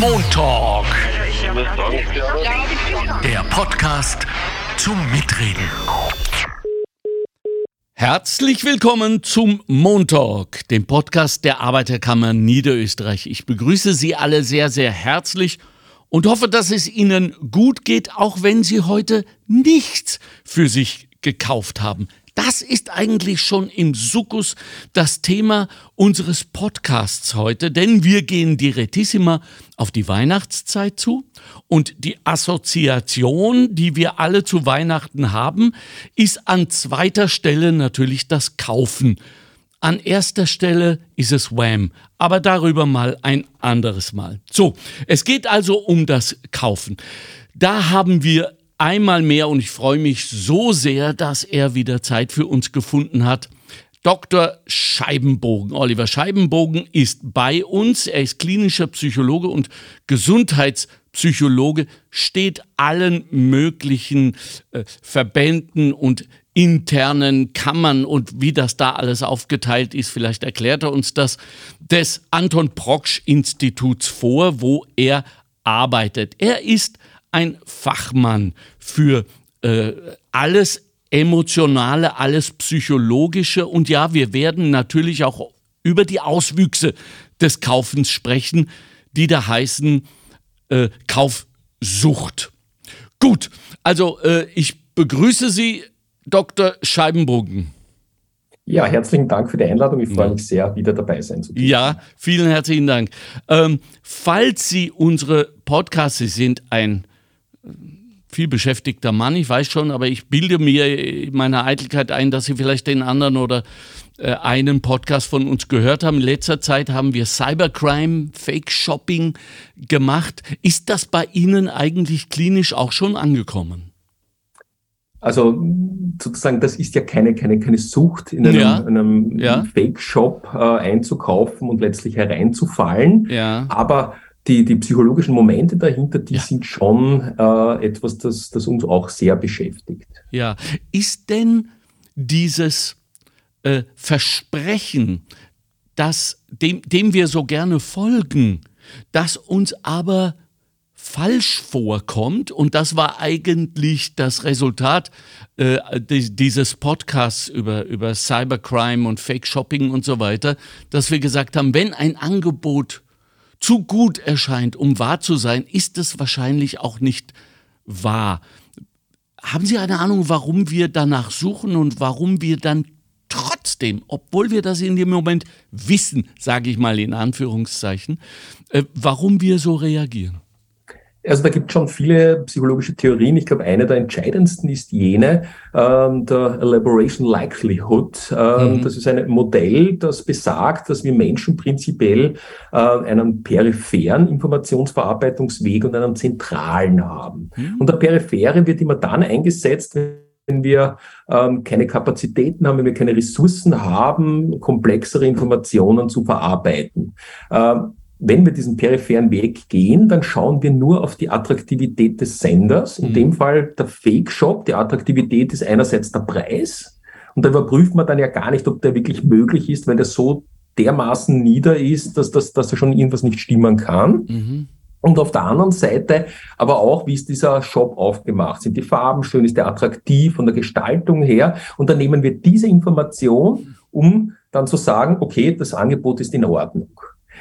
Montalk. Der Podcast zum Mitreden. Herzlich willkommen zum Montalk, dem Podcast der Arbeiterkammer Niederösterreich. Ich begrüße Sie alle sehr, sehr herzlich und hoffe, dass es Ihnen gut geht, auch wenn Sie heute nichts für sich gekauft haben. Das ist eigentlich schon im Sukkus das Thema unseres Podcasts heute, denn wir gehen direttissima auf die Weihnachtszeit zu und die Assoziation, die wir alle zu Weihnachten haben, ist an zweiter Stelle natürlich das Kaufen. An erster Stelle ist es Wham, aber darüber mal ein anderes Mal. So, es geht also um das Kaufen. Da haben wir einmal mehr und ich freue mich so sehr, dass er wieder Zeit für uns gefunden hat. Dr. Scheibenbogen. Oliver Scheibenbogen ist bei uns. Er ist klinischer Psychologe und Gesundheitspsychologe, steht allen möglichen äh, Verbänden und internen Kammern und wie das da alles aufgeteilt ist, vielleicht erklärt er uns das, des Anton Proksch Instituts vor, wo er arbeitet. Er ist ein Fachmann für äh, alles Emotionale, alles Psychologische. Und ja, wir werden natürlich auch über die Auswüchse des Kaufens sprechen, die da heißen äh, Kaufsucht. Gut, also äh, ich begrüße Sie, Dr. Scheibenbogen. Ja, herzlichen Dank für die Einladung. Ich freue mich sehr, wieder dabei sein zu dürfen. Ja, vielen herzlichen Dank. Ähm, falls Sie unsere Podcasts, sind ein viel beschäftigter Mann, ich weiß schon, aber ich bilde mir in meiner Eitelkeit ein, dass Sie vielleicht den anderen oder äh, einen Podcast von uns gehört haben. In letzter Zeit haben wir Cybercrime, Fake Shopping gemacht. Ist das bei Ihnen eigentlich klinisch auch schon angekommen? Also sozusagen, das ist ja keine, keine, keine Sucht, in einem, ja. einem ja. Fake-Shop äh, einzukaufen und letztlich hereinzufallen. Ja. Aber die, die psychologischen Momente dahinter, die ja. sind schon äh, etwas, das, das uns auch sehr beschäftigt. Ja, ist denn dieses äh, Versprechen, das, dem, dem wir so gerne folgen, das uns aber falsch vorkommt, und das war eigentlich das Resultat äh, dieses Podcasts über, über Cybercrime und Fake Shopping und so weiter, dass wir gesagt haben, wenn ein Angebot zu gut erscheint, um wahr zu sein, ist es wahrscheinlich auch nicht wahr. Haben Sie eine Ahnung, warum wir danach suchen und warum wir dann trotzdem, obwohl wir das in dem Moment wissen, sage ich mal in Anführungszeichen, äh, warum wir so reagieren? Also da gibt es schon viele psychologische Theorien. Ich glaube, eine der entscheidendsten ist jene ähm, der Elaboration Likelihood. Ähm, mhm. Das ist ein Modell, das besagt, dass wir Menschen prinzipiell äh, einen peripheren Informationsverarbeitungsweg und einen zentralen haben. Mhm. Und der periphere wird immer dann eingesetzt, wenn wir ähm, keine Kapazitäten haben, wenn wir keine Ressourcen haben, komplexere Informationen zu verarbeiten. Ähm, wenn wir diesen peripheren Weg gehen, dann schauen wir nur auf die Attraktivität des Senders. In mhm. dem Fall der Fake-Shop. Die Attraktivität ist einerseits der Preis. Und da überprüft man dann ja gar nicht, ob der wirklich möglich ist, weil der so dermaßen nieder ist, dass, dass, dass er schon irgendwas nicht stimmen kann. Mhm. Und auf der anderen Seite aber auch, wie ist dieser Shop aufgemacht? Sind die Farben schön? Ist der attraktiv von der Gestaltung her? Und dann nehmen wir diese Information, um dann zu sagen, okay, das Angebot ist in Ordnung.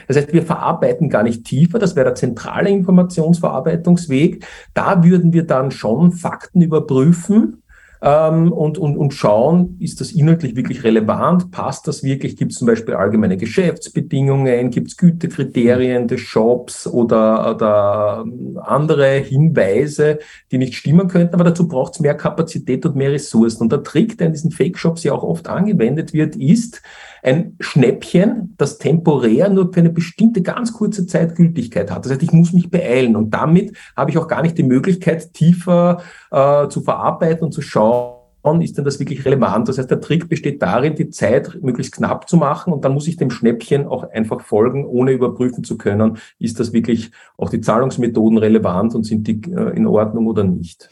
Das heißt, wir verarbeiten gar nicht tiefer, das wäre der zentrale Informationsverarbeitungsweg. Da würden wir dann schon Fakten überprüfen, ähm, und, und, und schauen, ist das inhaltlich wirklich relevant? Passt das wirklich? Gibt es zum Beispiel allgemeine Geschäftsbedingungen? Gibt es Gütekriterien des Shops oder, oder andere Hinweise, die nicht stimmen könnten? Aber dazu braucht es mehr Kapazität und mehr Ressourcen. Und der Trick, der in diesen Fake-Shops ja auch oft angewendet wird, ist, ein Schnäppchen, das temporär nur für eine bestimmte ganz kurze Zeit Gültigkeit hat. Das heißt, ich muss mich beeilen und damit habe ich auch gar nicht die Möglichkeit, tiefer äh, zu verarbeiten und zu schauen, ist denn das wirklich relevant? Das heißt, der Trick besteht darin, die Zeit möglichst knapp zu machen und dann muss ich dem Schnäppchen auch einfach folgen, ohne überprüfen zu können, ist das wirklich auch die Zahlungsmethoden relevant und sind die äh, in Ordnung oder nicht.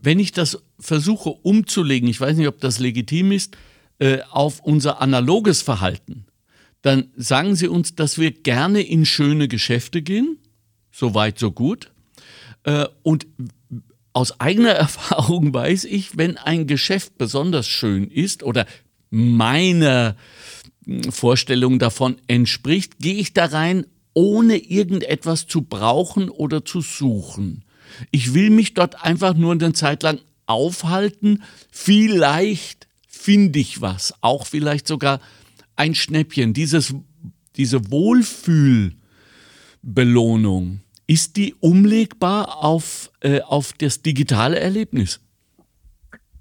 Wenn ich das versuche umzulegen, ich weiß nicht, ob das legitim ist, äh, auf unser analoges Verhalten, dann sagen Sie uns, dass wir gerne in schöne Geschäfte gehen, so weit, so gut. Äh, und aus eigener Erfahrung weiß ich, wenn ein Geschäft besonders schön ist oder meiner hm, Vorstellung davon entspricht, gehe ich da rein, ohne irgendetwas zu brauchen oder zu suchen. Ich will mich dort einfach nur eine Zeit lang aufhalten. Vielleicht finde ich was, auch vielleicht sogar ein Schnäppchen. Dieses, diese Wohlfühlbelohnung, ist die umlegbar auf, äh, auf das digitale Erlebnis?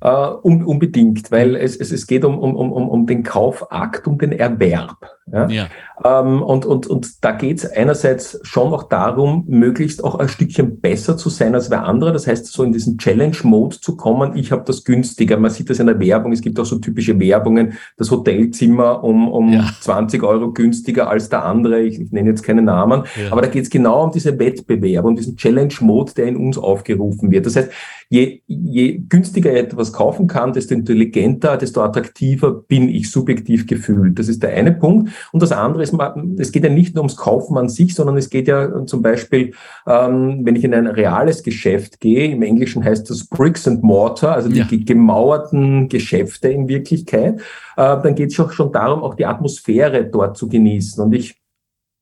Uh, unbedingt, weil es, es, es geht um, um, um, um den Kaufakt, um den Erwerb. Ja? ja. Ähm, und, und, und da geht es einerseits schon auch darum, möglichst auch ein Stückchen besser zu sein als wer andere. Das heißt, so in diesen Challenge-Mode zu kommen, ich habe das günstiger. Man sieht das in der Werbung, es gibt auch so typische Werbungen, das Hotelzimmer um, um ja. 20 Euro günstiger als der andere. Ich, ich nenne jetzt keine Namen, ja. aber da geht es genau um diese Wettbewerb, um diesen Challenge-Mode, der in uns aufgerufen wird. Das heißt, je, je günstiger ich etwas kaufen kann, desto intelligenter, desto attraktiver bin ich subjektiv gefühlt. Das ist der eine Punkt. Und das andere ist, es geht ja nicht nur ums Kaufen an sich, sondern es geht ja zum Beispiel, ähm, wenn ich in ein reales Geschäft gehe, im Englischen heißt das Bricks and Mortar, also die ja. gemauerten Geschäfte in Wirklichkeit, äh, dann geht es auch schon darum, auch die Atmosphäre dort zu genießen. Und ich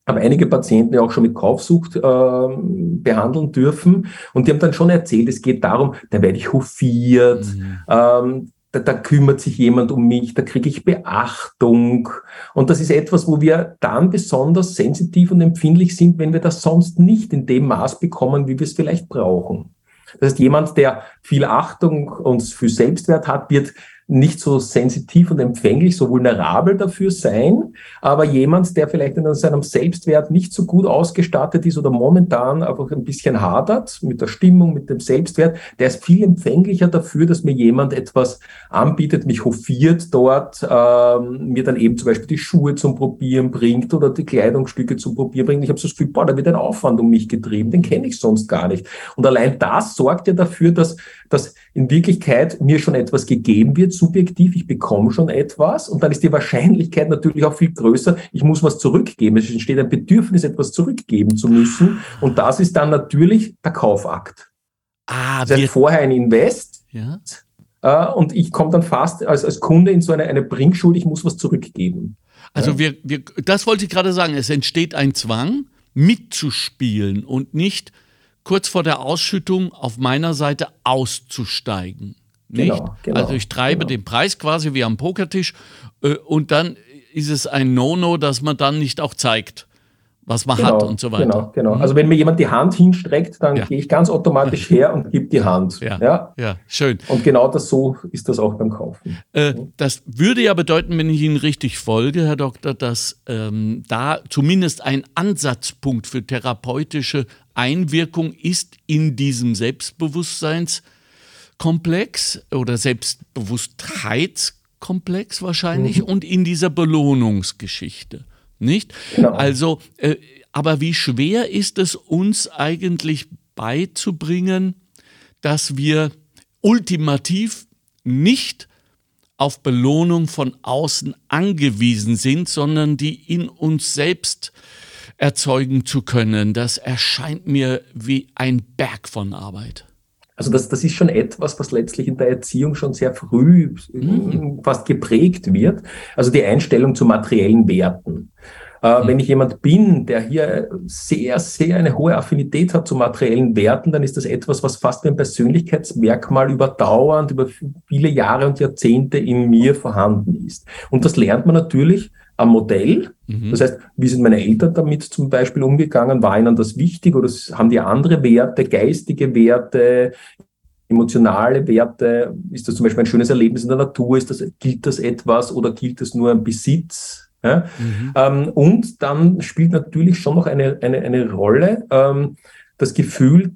habe einige Patienten ja auch schon mit Kaufsucht äh, behandeln dürfen und die haben dann schon erzählt, es geht darum, da werde ich hofiert, mhm. ähm, da, da kümmert sich jemand um mich, da kriege ich Beachtung. Und das ist etwas, wo wir dann besonders sensitiv und empfindlich sind, wenn wir das sonst nicht in dem Maß bekommen, wie wir es vielleicht brauchen. Das heißt, jemand, der viel Achtung und viel Selbstwert hat, wird nicht so sensitiv und empfänglich, so vulnerabel dafür sein, aber jemand, der vielleicht in seinem Selbstwert nicht so gut ausgestattet ist oder momentan einfach ein bisschen hadert mit der Stimmung, mit dem Selbstwert, der ist viel empfänglicher dafür, dass mir jemand etwas anbietet, mich hofiert dort, ähm, mir dann eben zum Beispiel die Schuhe zum Probieren bringt oder die Kleidungsstücke zum Probieren bringt. Ich habe so das Gefühl, boah, da wird ein Aufwand um mich getrieben, den kenne ich sonst gar nicht. Und allein das sorgt ja dafür, dass, dass in Wirklichkeit mir schon etwas gegeben wird, subjektiv, ich bekomme schon etwas und dann ist die Wahrscheinlichkeit natürlich auch viel größer, ich muss was zurückgeben. Es entsteht ein Bedürfnis, etwas zurückgeben zu müssen und das ist dann natürlich der Kaufakt. Ah, das heißt, vorher ein Invest ja. äh, und ich komme dann fast als, als Kunde in so eine, eine Bringschuld, ich muss was zurückgeben. Also ja. wir, wir, das wollte ich gerade sagen, es entsteht ein Zwang, mitzuspielen und nicht kurz vor der Ausschüttung auf meiner Seite auszusteigen. Nicht? Genau, genau, also ich treibe genau. den Preis quasi wie am Pokertisch äh, und dann ist es ein No-No, dass man dann nicht auch zeigt, was man genau, hat und so weiter. Genau, genau. Mhm. Also wenn mir jemand die Hand hinstreckt, dann ja. gehe ich ganz automatisch her und gebe die Hand. Ja, ja, ja, schön. Und genau das so ist das auch beim Kaufen. Äh, das würde ja bedeuten, wenn ich Ihnen richtig folge, Herr Doktor, dass ähm, da zumindest ein Ansatzpunkt für therapeutische Einwirkung ist in diesem Selbstbewusstseinskomplex oder Selbstbewusstheitskomplex wahrscheinlich mhm. und in dieser Belohnungsgeschichte. Nicht? Genau. Also, äh, aber wie schwer ist es uns eigentlich beizubringen, dass wir ultimativ nicht auf Belohnung von außen angewiesen sind, sondern die in uns selbst erzeugen zu können. Das erscheint mir wie ein Berg von Arbeit. Also das, das ist schon etwas, was letztlich in der Erziehung schon sehr früh mhm. fast geprägt wird. Also die Einstellung zu materiellen Werten. Äh, mhm. Wenn ich jemand bin, der hier sehr, sehr eine hohe Affinität hat zu materiellen Werten, dann ist das etwas, was fast wie ein Persönlichkeitsmerkmal überdauernd über viele Jahre und Jahrzehnte in mir vorhanden ist. Und das lernt man natürlich am Modell. Mhm. Das heißt, wie sind meine Eltern damit zum Beispiel umgegangen? War ihnen das wichtig oder haben die andere Werte, geistige Werte, emotionale Werte? Ist das zum Beispiel ein schönes Erlebnis in der Natur? Ist das, gilt das etwas oder gilt das nur ein Besitz? Ja? Mhm. Ähm, und dann spielt natürlich schon noch eine, eine, eine Rolle ähm, das Gefühl,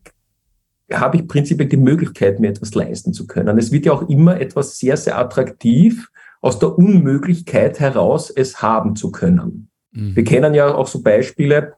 habe ich prinzipiell die Möglichkeit, mir etwas leisten zu können. Es wird ja auch immer etwas sehr, sehr attraktiv, aus der Unmöglichkeit heraus es haben zu können. Mhm. Wir kennen ja auch so Beispiele,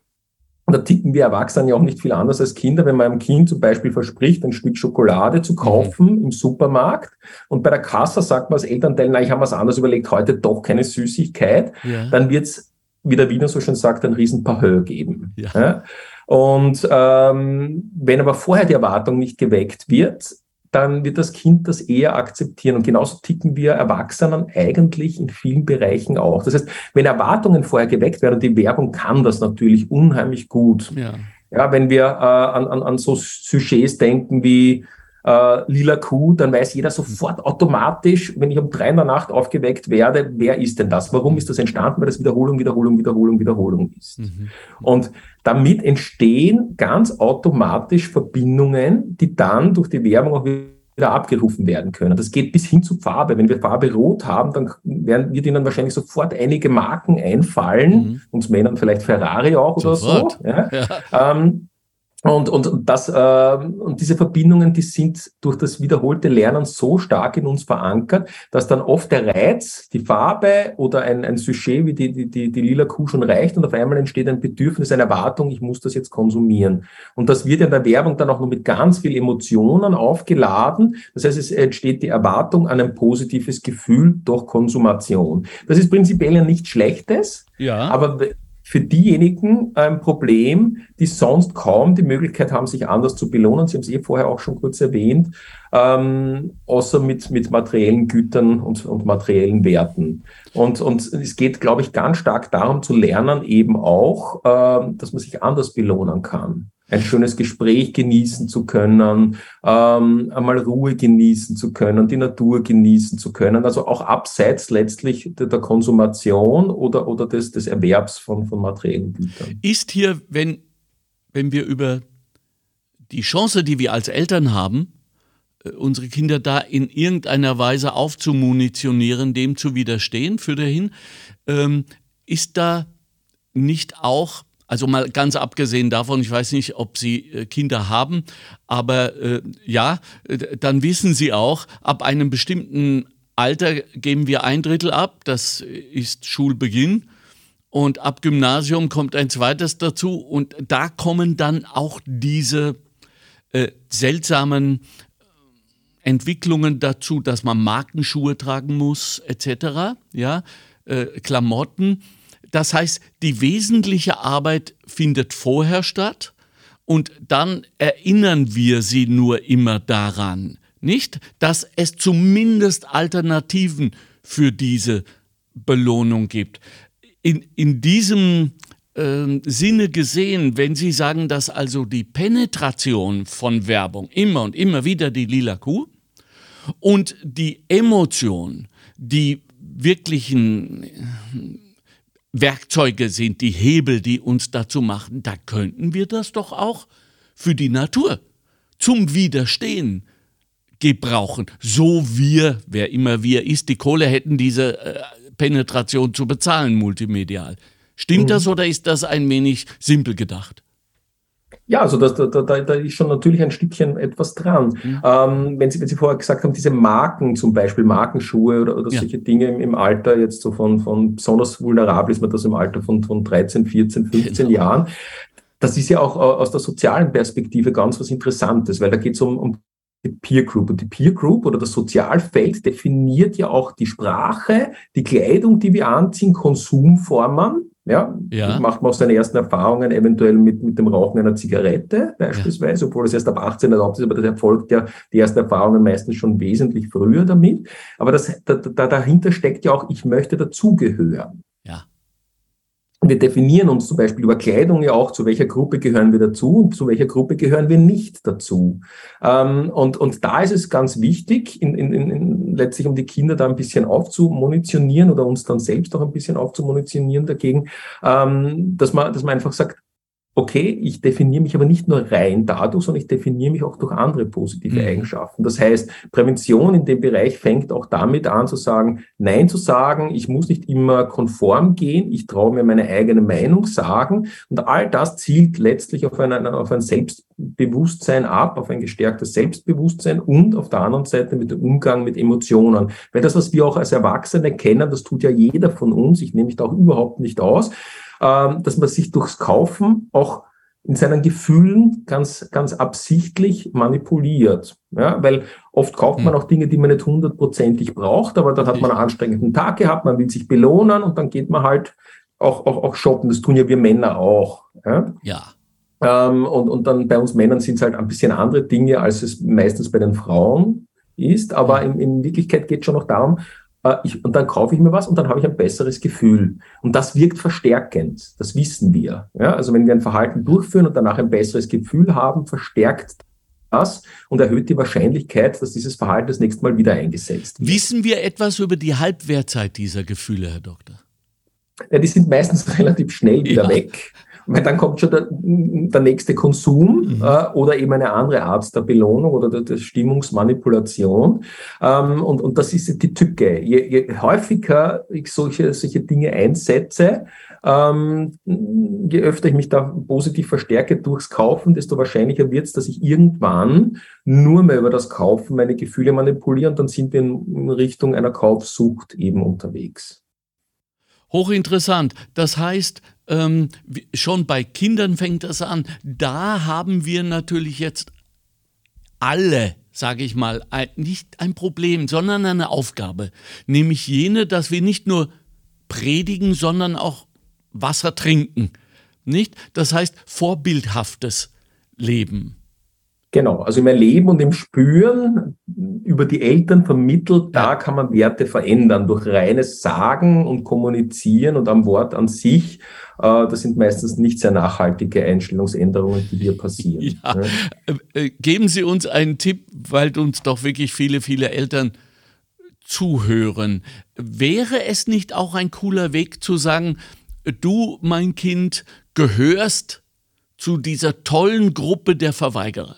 da ticken wir Erwachsenen ja auch nicht viel anders als Kinder, wenn man einem Kind zum Beispiel verspricht, ein Stück Schokolade zu kaufen mhm. im Supermarkt und bei der Kasse sagt man als Elternteil, na, ich habe was anderes überlegt, heute doch keine Süßigkeit, ja. dann wird es, wie der Wiener so schön sagt, ein riesen Pahö geben. Ja. Ja? Und ähm, wenn aber vorher die Erwartung nicht geweckt wird, dann wird das Kind das eher akzeptieren. Und genauso ticken wir Erwachsenen eigentlich in vielen Bereichen auch. Das heißt, wenn Erwartungen vorher geweckt werden, die Werbung kann das natürlich unheimlich gut. Ja, ja wenn wir äh, an, an, an so Sujets denken wie äh, lila Kuh, dann weiß jeder sofort automatisch, wenn ich um drei in der Nacht aufgeweckt werde, wer ist denn das? Warum ist das entstanden? Weil das Wiederholung, Wiederholung, Wiederholung, Wiederholung ist. Mhm. Und damit entstehen ganz automatisch Verbindungen, die dann durch die Werbung auch wieder abgerufen werden können. Das geht bis hin zu Farbe. Wenn wir Farbe rot haben, dann werden, wird Ihnen wahrscheinlich sofort einige Marken einfallen, mhm. uns Männern vielleicht Ferrari auch oder sofort. so. Ja. Ja. Ähm, und, und, und, das, äh, und diese Verbindungen, die sind durch das wiederholte Lernen so stark in uns verankert, dass dann oft der Reiz, die Farbe oder ein, ein Sujet wie die, die, die, die lila Kuh schon reicht und auf einmal entsteht ein Bedürfnis, eine Erwartung, ich muss das jetzt konsumieren. Und das wird in der Werbung dann auch noch mit ganz viel Emotionen aufgeladen. Das heißt, es entsteht die Erwartung an ein positives Gefühl durch Konsumation. Das ist prinzipiell ja nichts Schlechtes, ja. aber für diejenigen ein Problem, die sonst kaum die Möglichkeit haben, sich anders zu belohnen. Sie haben es eh vorher auch schon kurz erwähnt, ähm, außer mit, mit materiellen Gütern und, und materiellen Werten. Und, und es geht, glaube ich, ganz stark darum zu lernen, eben auch, äh, dass man sich anders belohnen kann ein schönes Gespräch genießen zu können, ähm, einmal Ruhe genießen zu können, die Natur genießen zu können, also auch abseits letztlich der, der Konsumation oder, oder des, des Erwerbs von, von materiellen Gütern. Ist hier, wenn, wenn wir über die Chance, die wir als Eltern haben, äh, unsere Kinder da in irgendeiner Weise aufzumunitionieren, dem zu widerstehen, für dahin, ähm, ist da nicht auch also mal ganz abgesehen davon, ich weiß nicht, ob Sie äh, Kinder haben, aber äh, ja, dann wissen Sie auch, ab einem bestimmten Alter geben wir ein Drittel ab, das ist Schulbeginn. Und ab Gymnasium kommt ein zweites dazu und da kommen dann auch diese äh, seltsamen Entwicklungen dazu, dass man Markenschuhe tragen muss, etc. Ja, äh, Klamotten. Das heißt, die wesentliche Arbeit findet vorher statt und dann erinnern wir sie nur immer daran, nicht, dass es zumindest Alternativen für diese Belohnung gibt. In, in diesem äh, Sinne gesehen, wenn Sie sagen, dass also die Penetration von Werbung immer und immer wieder die lila Kuh und die Emotion, die wirklichen Werkzeuge sind, die Hebel, die uns dazu machen, da könnten wir das doch auch für die Natur zum Widerstehen gebrauchen. So wir, wer immer wir ist, die Kohle hätten, diese äh, Penetration zu bezahlen multimedial. Stimmt mhm. das oder ist das ein wenig simpel gedacht? Ja, also das, da, da, da ist schon natürlich ein Stückchen etwas dran. Mhm. Ähm, wenn, Sie, wenn Sie vorher gesagt haben, diese Marken, zum Beispiel Markenschuhe oder, oder ja. solche Dinge im, im, Alter, jetzt so von, von besonders vulnerabel ist man das im Alter von, von 13, 14, 15 genau. Jahren. Das ist ja auch äh, aus der sozialen Perspektive ganz was Interessantes, weil da geht es um, um die Peer Group. Und die Peer Group oder das Sozialfeld definiert ja auch die Sprache, die Kleidung, die wir anziehen, Konsumformen ja, ja. macht man auch seine ersten Erfahrungen eventuell mit, mit dem Rauchen einer Zigarette beispielsweise, ja. obwohl es erst ab 18 erlaubt ist, aber das erfolgt ja die ersten Erfahrungen meistens schon wesentlich früher damit. Aber das, da, da, dahinter steckt ja auch, ich möchte dazugehören. Wir definieren uns zum Beispiel über Kleidung ja auch, zu welcher Gruppe gehören wir dazu und zu welcher Gruppe gehören wir nicht dazu. Ähm, und, und da ist es ganz wichtig, in, in, in, letztlich um die Kinder da ein bisschen aufzumunitionieren oder uns dann selbst auch ein bisschen aufzumunitionieren dagegen, ähm, dass, man, dass man einfach sagt, okay, ich definiere mich aber nicht nur rein dadurch, sondern ich definiere mich auch durch andere positive mhm. Eigenschaften. Das heißt, Prävention in dem Bereich fängt auch damit an zu sagen, Nein zu sagen, ich muss nicht immer konform gehen, ich traue mir meine eigene Meinung sagen und all das zielt letztlich auf, ein, auf ein Selbstbewusstsein ab, auf ein gestärktes Selbstbewusstsein und auf der anderen Seite mit dem Umgang mit Emotionen. Weil das, was wir auch als Erwachsene kennen, das tut ja jeder von uns, ich nehme mich da auch überhaupt nicht aus, dass man sich durchs Kaufen auch in seinen Gefühlen ganz, ganz absichtlich manipuliert. Ja, weil oft kauft man hm. auch Dinge, die man nicht hundertprozentig braucht, aber dann hat man einen anstrengenden Tag gehabt, man will sich belohnen und dann geht man halt auch, auch, auch shoppen. Das tun ja wir Männer auch. Ja. ja. Ähm, und, und dann bei uns Männern sind es halt ein bisschen andere Dinge, als es meistens bei den Frauen ist. Aber in, in Wirklichkeit geht es schon noch darum, äh, ich, und dann kaufe ich mir was und dann habe ich ein besseres Gefühl. Und das wirkt verstärkend. Das wissen wir. Ja? Also wenn wir ein Verhalten durchführen und danach ein besseres Gefühl haben, verstärkt das und erhöht die Wahrscheinlichkeit, dass dieses Verhalten das nächste Mal wieder eingesetzt wird. Wissen wir etwas über die Halbwertzeit dieser Gefühle, Herr Doktor? Ja, die sind meistens relativ schnell wieder ja. weg weil dann kommt schon der, der nächste Konsum mhm. äh, oder eben eine andere Art der Belohnung oder der, der Stimmungsmanipulation. Ähm, und, und das ist die Tücke. Je, je häufiger ich solche, solche Dinge einsetze, ähm, je öfter ich mich da positiv verstärke durchs Kaufen, desto wahrscheinlicher wird es, dass ich irgendwann nur mehr über das Kaufen meine Gefühle manipuliere und dann sind wir in Richtung einer Kaufsucht eben unterwegs. Hochinteressant. Das heißt, ähm, schon bei Kindern fängt das an. Da haben wir natürlich jetzt alle, sage ich mal, ein, nicht ein Problem, sondern eine Aufgabe. Nämlich jene, dass wir nicht nur predigen, sondern auch Wasser trinken. Nicht? Das heißt, vorbildhaftes Leben. Genau, also im Erleben und im Spüren über die Eltern vermittelt, da kann man Werte verändern durch reines Sagen und Kommunizieren und am Wort an sich. Äh, das sind meistens nicht sehr nachhaltige Einstellungsänderungen, die hier passieren. Ja. Äh, äh, geben Sie uns einen Tipp, weil uns doch wirklich viele, viele Eltern zuhören. Wäre es nicht auch ein cooler Weg zu sagen, du, mein Kind, gehörst zu dieser tollen Gruppe der Verweigerer?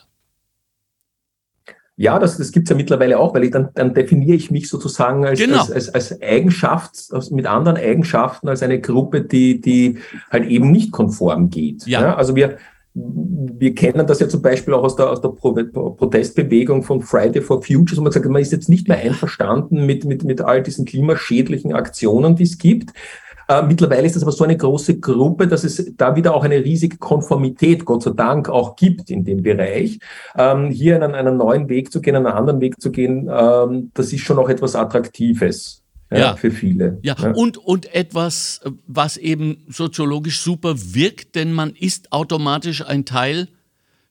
Ja, das, das gibt es ja mittlerweile auch, weil ich dann, dann definiere ich mich sozusagen als, genau. als, als, als Eigenschaft, als, mit anderen Eigenschaften als eine Gruppe, die, die halt eben nicht konform geht. Ja. ja. Also wir, wir kennen das ja zum Beispiel auch aus der, aus der Pro Protestbewegung von Friday for Futures, wo man sagt, man ist jetzt nicht mehr einverstanden mit, mit, mit all diesen klimaschädlichen Aktionen, die es gibt. Äh, mittlerweile ist das aber so eine große Gruppe, dass es da wieder auch eine riesige Konformität, Gott sei Dank, auch gibt in dem Bereich. Ähm, hier einen, einen neuen Weg zu gehen, einen anderen Weg zu gehen, ähm, das ist schon auch etwas Attraktives. Ja, ja, für viele. Ja, ja, Und, und etwas, was eben soziologisch super wirkt, denn man ist automatisch ein Teil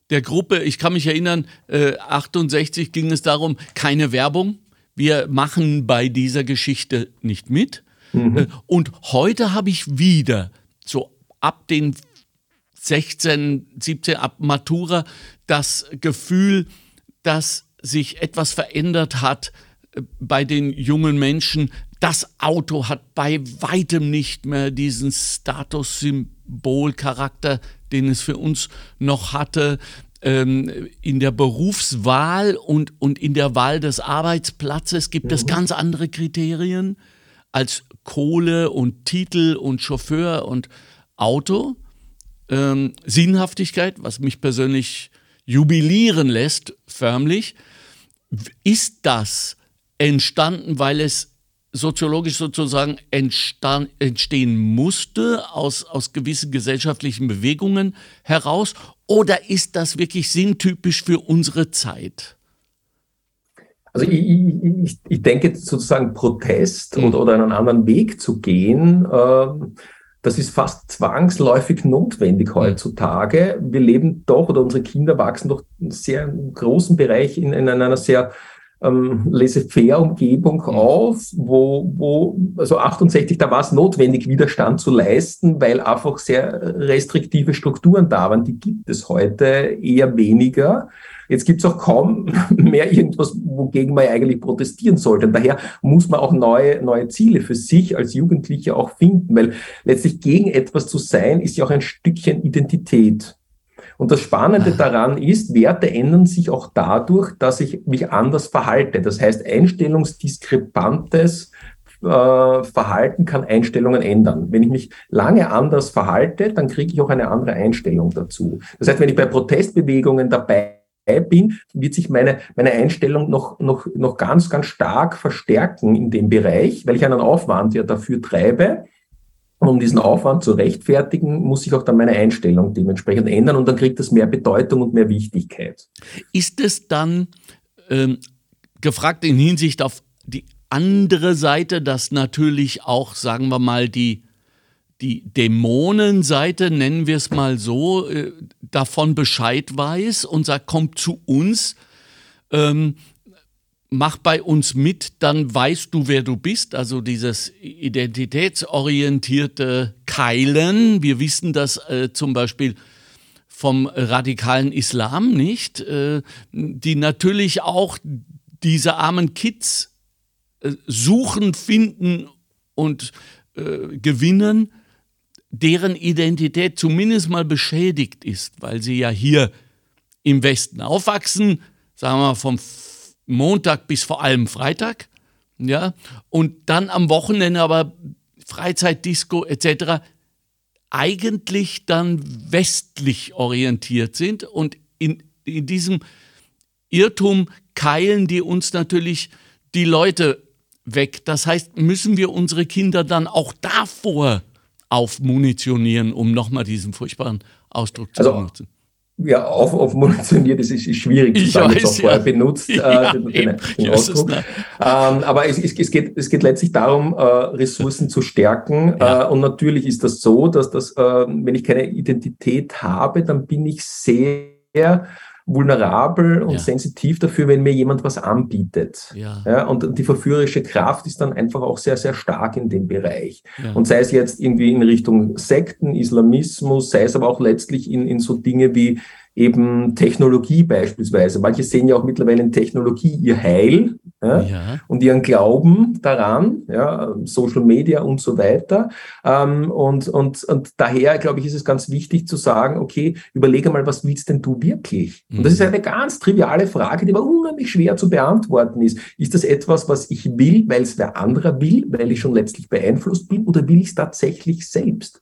der Gruppe. Ich kann mich erinnern, äh, 68 ging es darum, keine Werbung. Wir machen bei dieser Geschichte nicht mit. Mhm. Äh, und heute habe ich wieder, so ab den 16, 17, ab Matura, das Gefühl, dass sich etwas verändert hat äh, bei den jungen Menschen. Das Auto hat bei weitem nicht mehr diesen Statussymbolcharakter, den es für uns noch hatte. Ähm, in der Berufswahl und, und in der Wahl des Arbeitsplatzes gibt mhm. es ganz andere Kriterien als Kohle und Titel und Chauffeur und Auto. Ähm, Sinnhaftigkeit, was mich persönlich jubilieren lässt, förmlich. Ist das entstanden, weil es soziologisch sozusagen entstehen musste aus, aus gewissen gesellschaftlichen Bewegungen heraus? Oder ist das wirklich sinntypisch für unsere Zeit? Also ich, ich, ich denke sozusagen Protest mhm. oder, oder einen anderen Weg zu gehen, äh, das ist fast zwangsläufig notwendig mhm. heutzutage. Wir leben doch oder unsere Kinder wachsen doch in sehr großen Bereich in, in einer sehr ähm, laissez-faire-Umgebung mhm. auf, wo, wo, also 68, da war es notwendig, Widerstand zu leisten, weil einfach sehr restriktive Strukturen da waren. Die gibt es heute eher weniger. Jetzt gibt es auch kaum mehr irgendwas, wogegen man eigentlich protestieren sollte. Und daher muss man auch neue, neue Ziele für sich als Jugendliche auch finden, weil letztlich gegen etwas zu sein, ist ja auch ein Stückchen Identität. Und das Spannende daran ist, Werte ändern sich auch dadurch, dass ich mich anders verhalte. Das heißt, einstellungsdiskrepantes äh, Verhalten kann Einstellungen ändern. Wenn ich mich lange anders verhalte, dann kriege ich auch eine andere Einstellung dazu. Das heißt, wenn ich bei Protestbewegungen dabei bin, wird sich meine, meine Einstellung noch, noch, noch ganz, ganz stark verstärken in dem Bereich, weil ich einen Aufwand ja dafür treibe. Und um diesen Aufwand zu rechtfertigen, muss ich auch dann meine Einstellung dementsprechend ändern und dann kriegt das mehr Bedeutung und mehr Wichtigkeit. Ist es dann ähm, gefragt in Hinsicht auf die andere Seite, dass natürlich auch, sagen wir mal, die die Dämonenseite, nennen wir es mal so, äh, davon Bescheid weiß und sagt, kommt zu uns, ähm, mach bei uns mit, dann weißt du, wer du bist. Also dieses identitätsorientierte Keilen. Wir wissen das äh, zum Beispiel vom radikalen Islam nicht, äh, die natürlich auch diese armen Kids äh, suchen, finden und äh, gewinnen, deren Identität zumindest mal beschädigt ist, weil sie ja hier im Westen aufwachsen, sagen wir mal vom Montag bis vor allem Freitag, ja, und dann am Wochenende aber Freizeitdisco etc. eigentlich dann westlich orientiert sind und in, in diesem Irrtum keilen die uns natürlich die Leute weg. Das heißt, müssen wir unsere Kinder dann auch davor aufmunitionieren, um nochmal diesen furchtbaren Ausdruck zu also, benutzen? Ja, auf, auf munitioniert ist, ist schwierig zu sagen, jetzt auch vorher ja. benutzt, ja, äh, den, den, den Ausdruck. Ähm, aber es, es, es, geht, es geht letztlich darum, äh, Ressourcen zu stärken. Ja. Äh, und natürlich ist das so, dass das, äh, wenn ich keine Identität habe, dann bin ich sehr vulnerabel und ja. sensitiv dafür, wenn mir jemand was anbietet. Ja. ja. und die verführerische Kraft ist dann einfach auch sehr, sehr stark in dem Bereich. Ja. Und sei es jetzt irgendwie in Richtung Sekten, Islamismus, sei es aber auch letztlich in, in so Dinge wie eben Technologie beispielsweise. Manche sehen ja auch mittlerweile in Technologie ihr Heil ja, ja. und ihren Glauben daran, ja, Social Media und so weiter. Ähm, und, und, und daher, glaube ich, ist es ganz wichtig zu sagen, okay, überlege mal, was willst denn du wirklich? Mhm. Und das ist mhm. eine ganz triviale Frage, die aber unheimlich schwer zu beantworten ist. Ist das etwas, was ich will, weil es wer anderer will, weil ich schon letztlich beeinflusst bin, oder will ich es tatsächlich selbst?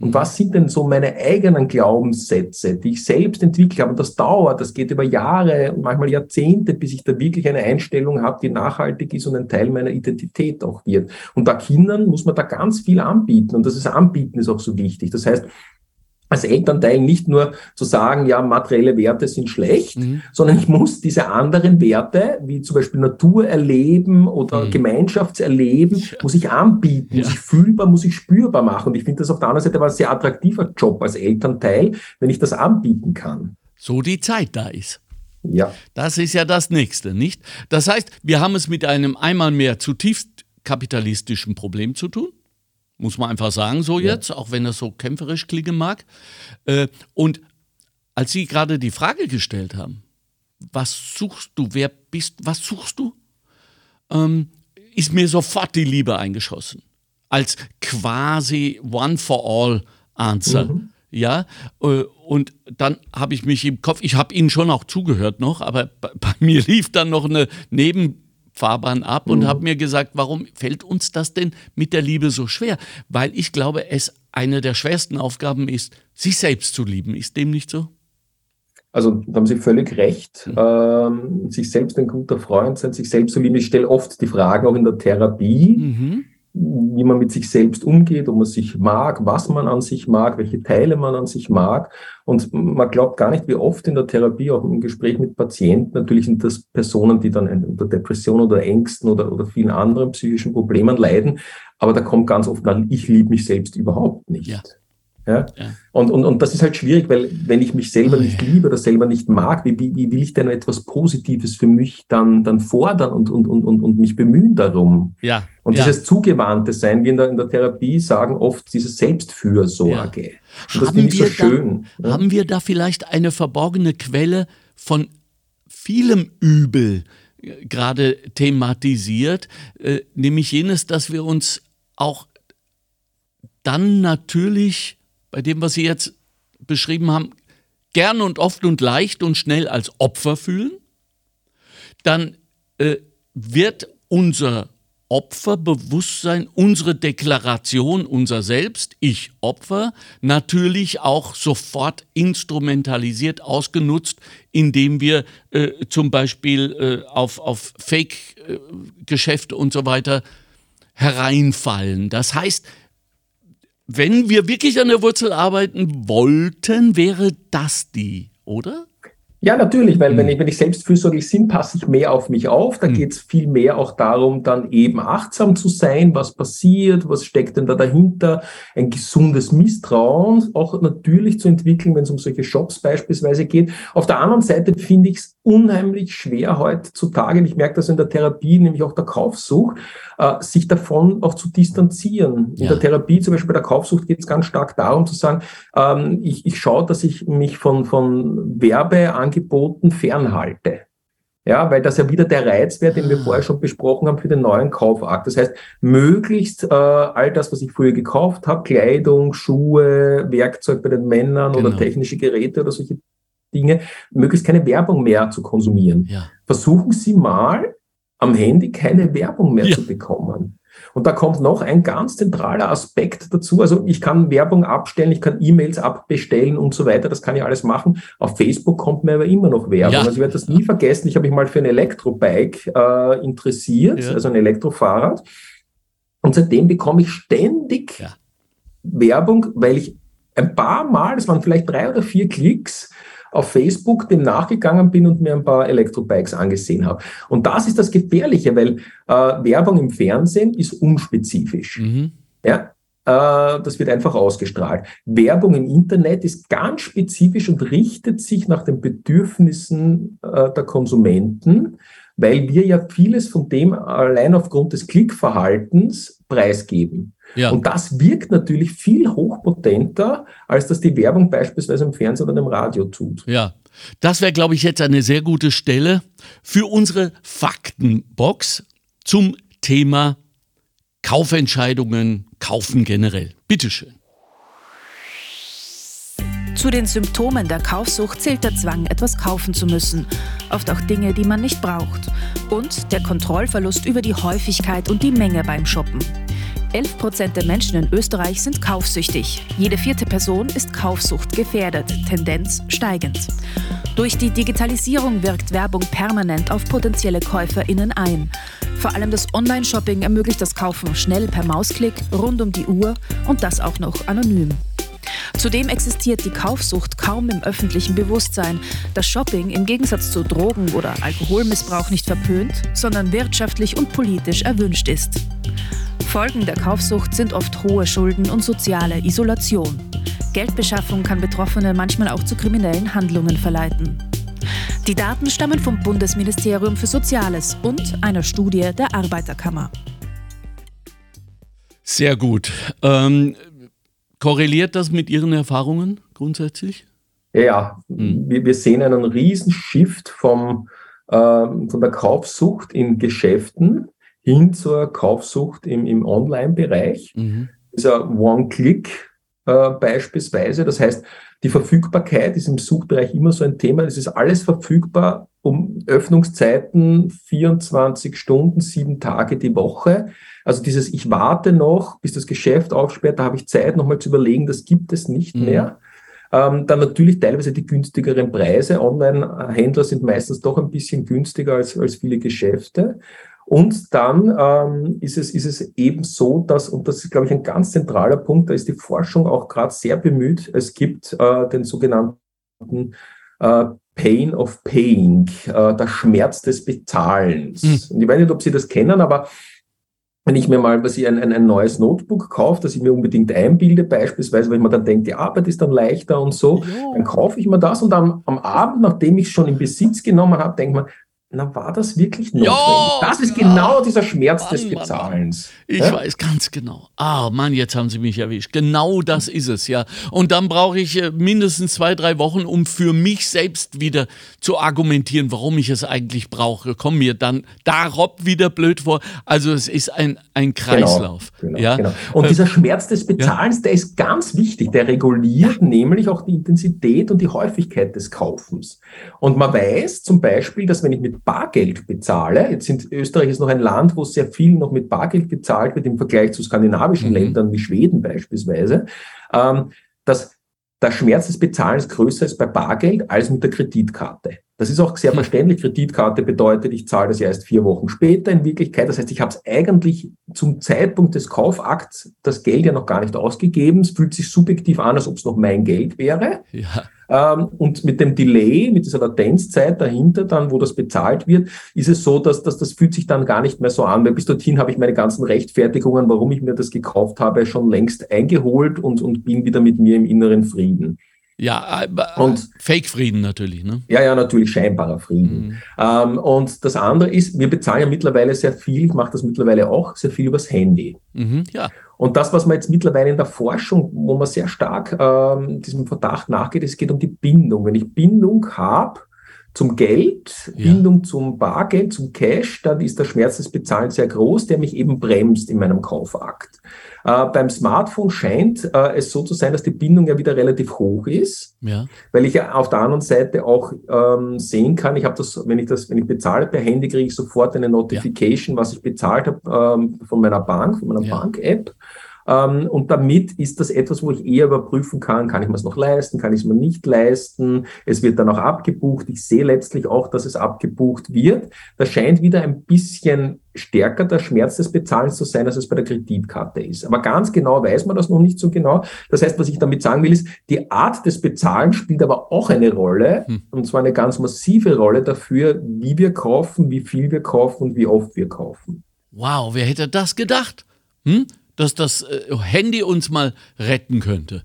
Und was sind denn so meine eigenen Glaubenssätze, die ich selbst entwickle habe? Und das dauert, das geht über Jahre und manchmal Jahrzehnte, bis ich da wirklich eine Einstellung habe, die nachhaltig ist und ein Teil meiner Identität auch wird. Und da Kindern muss man da ganz viel anbieten. Und das ist Anbieten ist auch so wichtig. Das heißt, als Elternteil nicht nur zu sagen, ja, materielle Werte sind schlecht, mhm. sondern ich muss diese anderen Werte, wie zum Beispiel Natur erleben oder mhm. Gemeinschaftserleben, muss ich anbieten, ja. muss ich fühlbar, muss ich spürbar machen. Und ich finde das auf der anderen Seite aber ein sehr attraktiver Job als Elternteil, wenn ich das anbieten kann. So die Zeit da ist. Ja. Das ist ja das Nächste, nicht? Das heißt, wir haben es mit einem einmal mehr zutiefst kapitalistischen Problem zu tun. Muss man einfach sagen, so jetzt, ja. auch wenn das so kämpferisch klingen mag. Äh, und als Sie gerade die Frage gestellt haben, was suchst du, wer bist, was suchst du, ähm, ist mir sofort die Liebe eingeschossen. Als quasi One-for-All-Answer. Mhm. Ja, äh, und dann habe ich mich im Kopf, ich habe Ihnen schon auch zugehört noch, aber bei mir lief dann noch eine Neben- Fahrbahn ab mhm. und habe mir gesagt, warum fällt uns das denn mit der Liebe so schwer? Weil ich glaube, es eine der schwersten Aufgaben ist, sich selbst zu lieben. Ist dem nicht so? Also da haben Sie völlig recht. Mhm. Ähm, sich selbst ein guter Freund sein, sich selbst zu lieben. Ich stelle oft die Fragen auch in der Therapie. Mhm wie man mit sich selbst umgeht, ob man sich mag, was man an sich mag, welche Teile man an sich mag. Und man glaubt gar nicht, wie oft in der Therapie, auch im Gespräch mit Patienten, natürlich sind das Personen, die dann unter Depressionen oder Ängsten oder, oder vielen anderen psychischen Problemen leiden. Aber da kommt ganz oft an, ich liebe mich selbst überhaupt nicht. Ja. Ja? ja? Und, und, und das ist halt schwierig, weil wenn ich mich selber oh, nicht liebe oder selber nicht mag, wie, wie, wie will ich denn etwas Positives für mich dann, dann fordern und, und, und, und, und mich bemühen darum? Ja. Und ja. dieses Zugewandte sein, wie in der, in der Therapie sagen, oft diese Selbstfürsorge. Ja. Und das finde ich so schön. Da, haben wir da vielleicht eine verborgene Quelle von vielem Übel gerade thematisiert, äh, nämlich jenes, dass wir uns auch dann natürlich bei dem, was Sie jetzt beschrieben haben, gern und oft und leicht und schnell als Opfer fühlen, dann äh, wird unser Opferbewusstsein, unsere Deklaration, unser Selbst, ich Opfer, natürlich auch sofort instrumentalisiert, ausgenutzt, indem wir äh, zum Beispiel äh, auf, auf Fake-Geschäfte und so weiter hereinfallen. Das heißt, wenn wir wirklich an der Wurzel arbeiten wollten, wäre das die, oder? Ja, natürlich, weil mhm. wenn, ich, wenn ich selbstfürsorglich bin, passe ich mehr auf mich auf. Da mhm. geht es viel mehr auch darum, dann eben achtsam zu sein, was passiert, was steckt denn da dahinter, ein gesundes Misstrauen auch natürlich zu entwickeln, wenn es um solche Shops beispielsweise geht. Auf der anderen Seite finde ich es unheimlich schwer heutzutage, und ich merke das in der Therapie, nämlich auch der Kaufsucht, äh, sich davon auch zu distanzieren. In ja. der Therapie, zum Beispiel bei der Kaufsucht, geht es ganz stark darum zu sagen, ähm, ich, ich schaue, dass ich mich von, von Werbeangeboten fernhalte. Ja, weil das ja wieder der Reiz wäre, den wir ah. vorher schon besprochen haben für den neuen Kaufakt. Das heißt, möglichst äh, all das, was ich früher gekauft habe, Kleidung, Schuhe, Werkzeug bei den Männern genau. oder technische Geräte oder solche Dinge, möglichst keine Werbung mehr zu konsumieren. Ja. Versuchen Sie mal am Handy keine Werbung mehr ja. zu bekommen. Und da kommt noch ein ganz zentraler Aspekt dazu. Also ich kann Werbung abstellen, ich kann E-Mails abbestellen und so weiter. Das kann ich alles machen. Auf Facebook kommt mir aber immer noch Werbung. Ja. Also ich werde das nie vergessen. Ich habe mich mal für ein Elektrobike äh, interessiert, ja. also ein Elektrofahrrad. Und seitdem bekomme ich ständig. Werbung, weil ich ein paar Mal, es waren vielleicht drei oder vier Klicks, auf Facebook dem nachgegangen bin und mir ein paar Elektrobikes angesehen habe. Und das ist das Gefährliche, weil äh, Werbung im Fernsehen ist unspezifisch. Mhm. Ja, äh, das wird einfach ausgestrahlt. Werbung im Internet ist ganz spezifisch und richtet sich nach den Bedürfnissen äh, der Konsumenten, weil wir ja vieles von dem allein aufgrund des Klickverhaltens preisgeben. Ja. Und das wirkt natürlich viel hochpotenter, als das die Werbung beispielsweise im Fernsehen oder im Radio tut. Ja, das wäre, glaube ich, jetzt eine sehr gute Stelle für unsere Faktenbox zum Thema Kaufentscheidungen, Kaufen generell. Bitteschön. Zu den Symptomen der Kaufsucht zählt der Zwang, etwas kaufen zu müssen, oft auch Dinge, die man nicht braucht, und der Kontrollverlust über die Häufigkeit und die Menge beim Shoppen. 11 Prozent der Menschen in Österreich sind kaufsüchtig. Jede vierte Person ist Kaufsucht gefährdet, Tendenz steigend. Durch die Digitalisierung wirkt Werbung permanent auf potenzielle KäuferInnen ein. Vor allem das Online-Shopping ermöglicht das Kaufen schnell per Mausklick, rund um die Uhr und das auch noch anonym. Zudem existiert die Kaufsucht kaum im öffentlichen Bewusstsein, da Shopping im Gegensatz zu Drogen- oder Alkoholmissbrauch nicht verpönt, sondern wirtschaftlich und politisch erwünscht ist. Folgen der Kaufsucht sind oft hohe Schulden und soziale Isolation. Geldbeschaffung kann Betroffene manchmal auch zu kriminellen Handlungen verleiten. Die Daten stammen vom Bundesministerium für Soziales und einer Studie der Arbeiterkammer. Sehr gut. Ähm, korreliert das mit Ihren Erfahrungen grundsätzlich? Ja, hm. wir, wir, sehen einen riesen Shift vom, äh, von der Kaufsucht in Geschäften hin zur Kaufsucht im, im Online-Bereich. Mhm. Dieser One-Click äh, beispielsweise. Das heißt, die Verfügbarkeit ist im Suchbereich immer so ein Thema. Es ist alles verfügbar um Öffnungszeiten 24 Stunden, sieben Tage die Woche. Also dieses Ich warte noch, bis das Geschäft aufsperrt, da habe ich Zeit, nochmal zu überlegen, das gibt es nicht mhm. mehr. Ähm, dann natürlich teilweise die günstigeren Preise. Online-Händler sind meistens doch ein bisschen günstiger als, als viele Geschäfte. Und dann ähm, ist, es, ist es eben so, dass, und das ist, glaube ich, ein ganz zentraler Punkt, da ist die Forschung auch gerade sehr bemüht, es gibt äh, den sogenannten äh, Pain of Paying, äh, der Schmerz des Bezahlens. Mhm. Und ich weiß nicht, ob Sie das kennen, aber wenn ich mir mal was ich, ein, ein, ein neues Notebook kaufe, das ich mir unbedingt einbilde, beispielsweise, weil man dann denkt, die Arbeit ist dann leichter und so, ja. dann kaufe ich mir das und am, am Abend, nachdem ich es schon in Besitz genommen habe, denkt man, na, war das wirklich notwendig? Ja, das ist ja. genau dieser Schmerz Mann, des Bezahlens. Mann. Ich ja? weiß ganz genau. Ah, Mann, jetzt haben Sie mich erwischt. Genau das ist es, ja. Und dann brauche ich äh, mindestens zwei, drei Wochen, um für mich selbst wieder zu argumentieren, warum ich es eigentlich brauche. Komm mir dann darauf wieder blöd vor. Also es ist ein, ein genau, Kreislauf. Genau, genau, ja? Genau. Und äh, dieser Schmerz des Bezahlens, der ist ganz wichtig. Der reguliert nämlich auch die Intensität und die Häufigkeit des Kaufens. Und man weiß zum Beispiel, dass wenn ich mit Bargeld bezahle, jetzt sind Österreich ist noch ein Land, wo sehr viel noch mit Bargeld bezahlt wird im Vergleich zu skandinavischen mhm. Ländern wie Schweden beispielsweise, ähm, dass der Schmerz des Bezahlens größer ist bei Bargeld als mit der Kreditkarte. Das ist auch sehr mhm. verständlich. Kreditkarte bedeutet, ich zahle das ja erst vier Wochen später in Wirklichkeit. Das heißt, ich habe es eigentlich zum Zeitpunkt des Kaufakts das Geld ja noch gar nicht ausgegeben. Es fühlt sich subjektiv an, als ob es noch mein Geld wäre. Ja. Ähm, und mit dem Delay, mit dieser Latenzzeit dahinter, dann, wo das bezahlt wird, ist es so, dass, dass das fühlt sich dann gar nicht mehr so an, weil bis dorthin habe ich meine ganzen Rechtfertigungen, warum ich mir das gekauft habe, schon längst eingeholt und, und bin wieder mit mir im inneren Frieden. Ja, äh, und Fake-Frieden natürlich, ne? Ja, ja, natürlich scheinbarer Frieden. Mhm. Ähm, und das andere ist, wir bezahlen ja mittlerweile sehr viel, ich mache das mittlerweile auch, sehr viel übers Handy. Mhm, ja. Und das, was man jetzt mittlerweile in der Forschung, wo man sehr stark ähm, diesem Verdacht nachgeht, es geht um die Bindung. Wenn ich Bindung habe, zum Geld, ja. Bindung zum Bargeld, zum Cash, dann ist der Schmerz des Bezahlens sehr groß, der mich eben bremst in meinem Kaufakt. Äh, beim Smartphone scheint äh, es so zu sein, dass die Bindung ja wieder relativ hoch ist, ja. weil ich ja auf der anderen Seite auch ähm, sehen kann, ich habe das, wenn ich das, wenn ich bezahle per Handy, kriege ich sofort eine Notification, ja. was ich bezahlt habe ähm, von meiner Bank, von meiner ja. Bank-App. Ähm, und damit ist das etwas, wo ich eher überprüfen kann, kann ich mir es noch leisten, kann ich es mir nicht leisten. Es wird dann auch abgebucht. Ich sehe letztlich auch, dass es abgebucht wird. Da scheint wieder ein bisschen stärker der Schmerz des Bezahlens zu sein, als es bei der Kreditkarte ist. Aber ganz genau weiß man das noch nicht so genau. Das heißt, was ich damit sagen will, ist, die Art des Bezahlens spielt aber auch eine Rolle, hm. und zwar eine ganz massive Rolle dafür, wie wir kaufen, wie viel wir kaufen und wie oft wir kaufen. Wow, wer hätte das gedacht? Hm? Dass das äh, Handy uns mal retten könnte.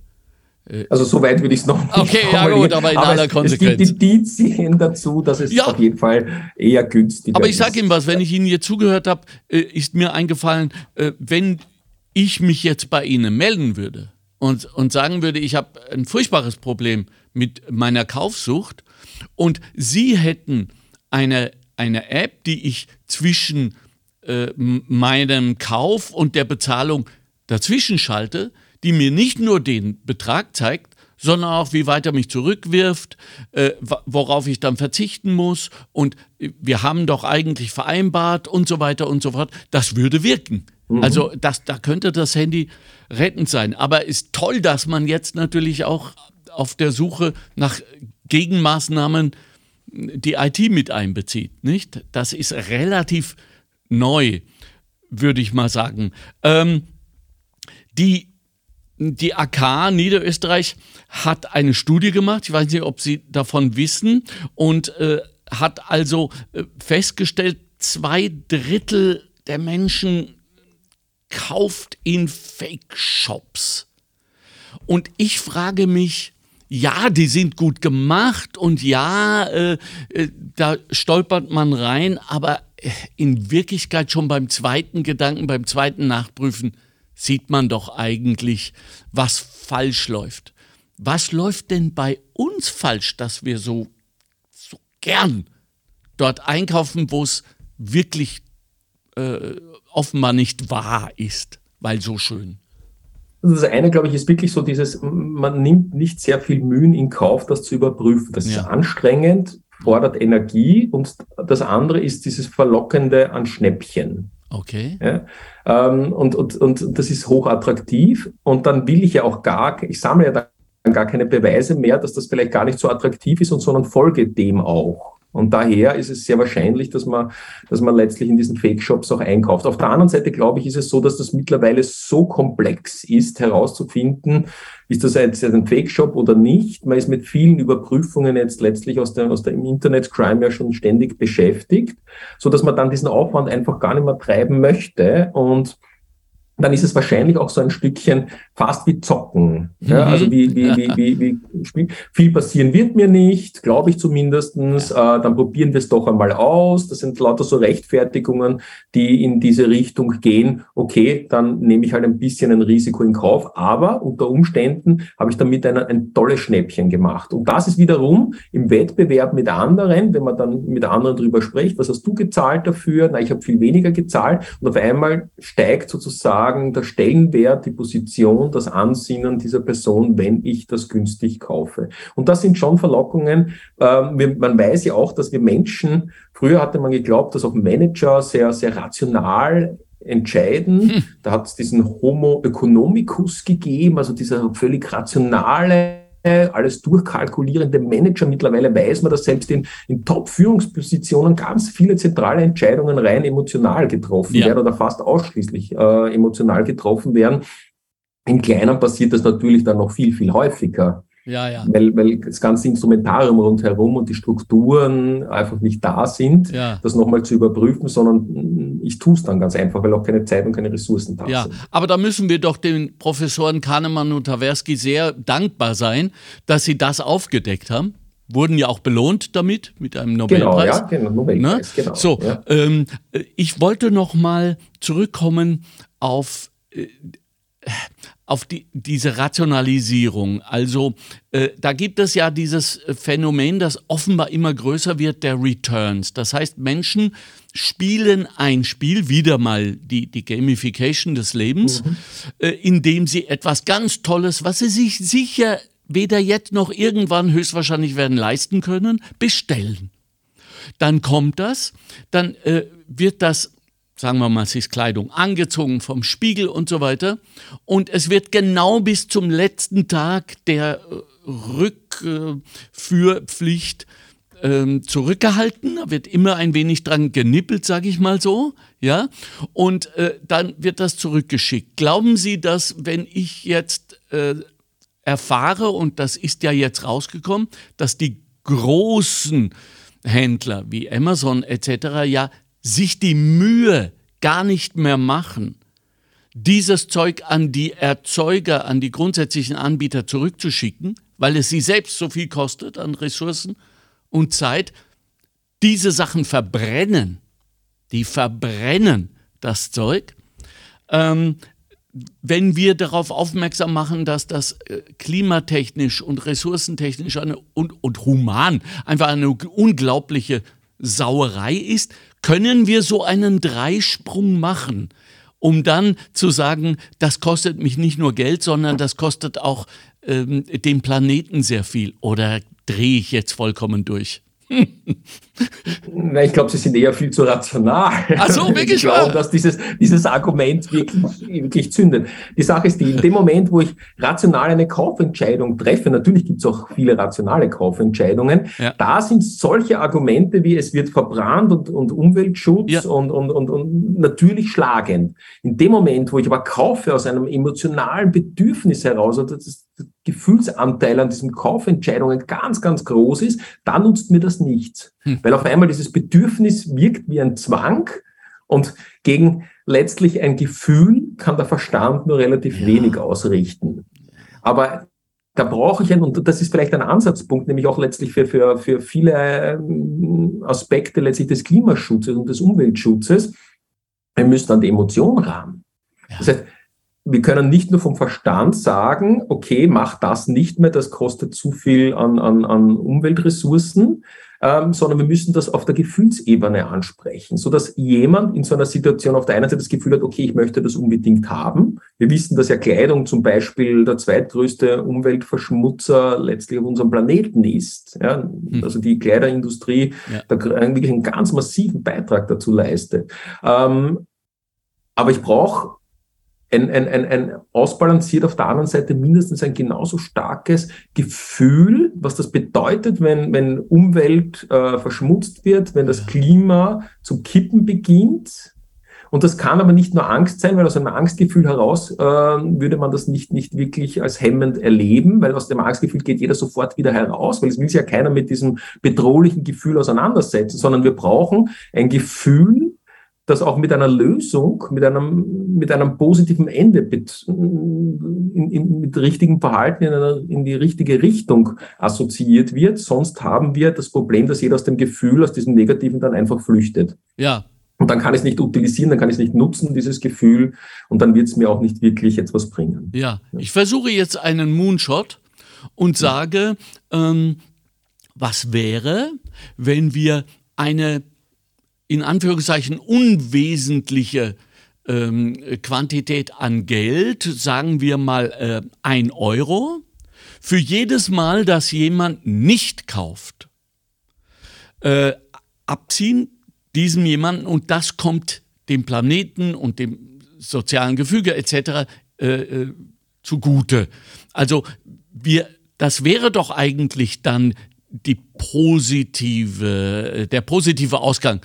Äh, also so weit würde ich es noch nicht Okay, ja gut, aber in aber aller es, Konsequenz. Es gibt Indizien dazu, dass es ja. auf jeden Fall eher günstiger ist. Aber ich sage Ihnen was, wenn ich Ihnen hier zugehört habe, äh, ist mir eingefallen, wenn ich mich jetzt bei Ihnen melden würde und, und sagen würde, ich habe ein furchtbares Problem mit meiner Kaufsucht und Sie hätten eine, eine App, die ich zwischen äh, meinem Kauf und der Bezahlung dazwischen schalte, die mir nicht nur den Betrag zeigt, sondern auch, wie weit er mich zurückwirft, äh, worauf ich dann verzichten muss. Und wir haben doch eigentlich vereinbart und so weiter und so fort. Das würde wirken. Mhm. Also das, da könnte das Handy rettend sein. Aber ist toll, dass man jetzt natürlich auch auf der Suche nach Gegenmaßnahmen die IT mit einbezieht. Nicht? Das ist relativ neu, würde ich mal sagen. Ähm, die, die AK Niederösterreich hat eine Studie gemacht, ich weiß nicht, ob Sie davon wissen, und äh, hat also äh, festgestellt, zwei Drittel der Menschen kauft in Fake-Shops. Und ich frage mich, ja, die sind gut gemacht und ja, äh, äh, da stolpert man rein, aber in Wirklichkeit schon beim zweiten Gedanken, beim zweiten Nachprüfen, sieht man doch eigentlich, was falsch läuft. Was läuft denn bei uns falsch, dass wir so, so gern dort einkaufen, wo es wirklich äh, offenbar nicht wahr ist, weil so schön? Also das eine, glaube ich, ist wirklich so dieses, man nimmt nicht sehr viel Mühen in Kauf, das zu überprüfen. Das ja. ist anstrengend, fordert Energie und das andere ist dieses Verlockende an Schnäppchen. Okay. Ja, ähm, und, und, und das ist hochattraktiv und dann will ich ja auch gar, ich sammle ja dann gar keine Beweise mehr, dass das vielleicht gar nicht so attraktiv ist und sondern folge dem auch. Und daher ist es sehr wahrscheinlich, dass man, dass man letztlich in diesen Fake-Shops auch einkauft. Auf der anderen Seite, glaube ich, ist es so, dass das mittlerweile so komplex ist, herauszufinden, ist das jetzt ein Fake-Shop oder nicht. Man ist mit vielen Überprüfungen jetzt letztlich aus, der, aus dem Internet-Crime ja schon ständig beschäftigt, so dass man dann diesen Aufwand einfach gar nicht mehr treiben möchte und dann ist es wahrscheinlich auch so ein Stückchen fast wie Zocken. Ja, mhm. also wie, wie, wie, wie, wie wie viel passieren wird mir nicht, glaube ich zumindestens. Äh, dann probieren wir es doch einmal aus. Das sind lauter so Rechtfertigungen, die in diese Richtung gehen. Okay, dann nehme ich halt ein bisschen ein Risiko in Kauf, aber unter Umständen habe ich damit ein, ein tolles Schnäppchen gemacht. Und das ist wiederum im Wettbewerb mit anderen, wenn man dann mit anderen drüber spricht, was hast du gezahlt dafür? Na, ich habe viel weniger gezahlt und auf einmal steigt sozusagen sozusagen der Stellenwert, die Position, das Ansinnen dieser Person, wenn ich das günstig kaufe. Und das sind schon Verlockungen. Ähm, man weiß ja auch, dass wir Menschen, früher hatte man geglaubt, dass auch Manager sehr, sehr rational entscheiden. Hm. Da hat es diesen Homo economicus gegeben, also dieser völlig rationale alles durchkalkulierende Manager. Mittlerweile weiß man, dass selbst in, in Top-Führungspositionen ganz viele zentrale Entscheidungen rein emotional getroffen ja. werden oder fast ausschließlich äh, emotional getroffen werden. Im Kleinen passiert das natürlich dann noch viel, viel häufiger. Ja, ja. Weil, weil das ganze Instrumentarium rundherum und die Strukturen einfach nicht da sind, ja. das nochmal zu überprüfen, sondern ich tue es dann ganz einfach, weil auch keine Zeit und keine Ressourcen da ja, sind. Aber da müssen wir doch den Professoren Kahnemann und Taversky sehr dankbar sein, dass sie das aufgedeckt haben. Wurden ja auch belohnt damit, mit einem Nobelpreis. Genau, ja, genau, Nobelpreis, ne? genau. So, ja. ähm, ich wollte noch mal zurückkommen auf äh, auf die, diese Rationalisierung. Also äh, da gibt es ja dieses Phänomen, das offenbar immer größer wird, der Returns. Das heißt, Menschen spielen ein Spiel, wieder mal die, die Gamification des Lebens, mhm. äh, indem sie etwas ganz Tolles, was sie sich sicher weder jetzt noch irgendwann höchstwahrscheinlich werden leisten können, bestellen. Dann kommt das, dann äh, wird das sagen wir mal, ist Kleidung angezogen vom Spiegel und so weiter. Und es wird genau bis zum letzten Tag der äh, Rückführpflicht äh, zurückgehalten. Da wird immer ein wenig dran genippelt, sage ich mal so. Ja? Und äh, dann wird das zurückgeschickt. Glauben Sie, dass wenn ich jetzt äh, erfahre, und das ist ja jetzt rausgekommen, dass die großen Händler wie Amazon etc. ja sich die Mühe gar nicht mehr machen, dieses Zeug an die Erzeuger, an die grundsätzlichen Anbieter zurückzuschicken, weil es sie selbst so viel kostet an Ressourcen und Zeit, diese Sachen verbrennen, die verbrennen das Zeug, ähm, wenn wir darauf aufmerksam machen, dass das äh, klimatechnisch und ressourcentechnisch eine, und, und human einfach eine unglaubliche Sauerei ist, können wir so einen Dreisprung machen, um dann zu sagen, das kostet mich nicht nur Geld, sondern das kostet auch ähm, den Planeten sehr viel? Oder drehe ich jetzt vollkommen durch? Nein, ich glaube, sie sind eher viel zu rational. Ach so, wirklich? Ich glaube, dass dieses, dieses Argument wirklich, wirklich zündet. Die Sache ist die, in dem Moment, wo ich rational eine Kaufentscheidung treffe, natürlich gibt es auch viele rationale Kaufentscheidungen, ja. da sind solche Argumente wie es wird verbrannt und, und Umweltschutz ja. und, und, und, und natürlich schlagend. In dem Moment, wo ich aber kaufe aus einem emotionalen Bedürfnis heraus, und das ist Gefühlsanteil an diesen Kaufentscheidungen ganz, ganz groß ist, dann nutzt mir das nichts. Hm. Weil auf einmal dieses Bedürfnis wirkt wie ein Zwang und gegen letztlich ein Gefühl kann der Verstand nur relativ ja. wenig ausrichten. Aber da brauche ich ein, und das ist vielleicht ein Ansatzpunkt, nämlich auch letztlich für, für, für viele ähm, Aspekte letztlich des Klimaschutzes und des Umweltschutzes, wir müssen an die Emotion ran. Ja. Das heißt, wir können nicht nur vom Verstand sagen, okay, mach das nicht mehr, das kostet zu viel an, an, an Umweltressourcen, ähm, sondern wir müssen das auf der Gefühlsebene ansprechen, so dass jemand in so einer Situation auf der einen Seite das Gefühl hat, okay, ich möchte das unbedingt haben. Wir wissen, dass ja Kleidung zum Beispiel der zweitgrößte Umweltverschmutzer letztlich auf unserem Planeten ist. Ja? Hm. Also die Kleiderindustrie ja. da wirklich einen ganz massiven Beitrag dazu leistet. Ähm, aber ich brauche ein, ein, ein, ein ausbalanciert auf der anderen Seite mindestens ein genauso starkes Gefühl, was das bedeutet, wenn, wenn Umwelt äh, verschmutzt wird, wenn das Klima zu kippen beginnt. Und das kann aber nicht nur Angst sein, weil aus einem Angstgefühl heraus äh, würde man das nicht, nicht wirklich als hemmend erleben, weil aus dem Angstgefühl geht jeder sofort wieder heraus, weil es will sich ja keiner mit diesem bedrohlichen Gefühl auseinandersetzen, sondern wir brauchen ein Gefühl, das auch mit einer Lösung, mit einem, mit einem positiven Ende, mit, in, in, mit richtigem Verhalten in, einer, in die richtige Richtung assoziiert wird. Sonst haben wir das Problem, dass jeder aus dem Gefühl, aus diesem Negativen dann einfach flüchtet. Ja. Und dann kann ich es nicht utilisieren, dann kann ich es nicht nutzen, dieses Gefühl, und dann wird es mir auch nicht wirklich etwas bringen. Ja, ich versuche jetzt einen Moonshot und sage, ähm, was wäre, wenn wir eine in Anführungszeichen unwesentliche ähm, Quantität an Geld, sagen wir mal äh, ein Euro, für jedes Mal, dass jemand nicht kauft, äh, abziehen diesem jemanden und das kommt dem Planeten und dem sozialen Gefüge etc. Äh, äh, zugute. Also wir das wäre doch eigentlich dann die positive, der positive Ausgang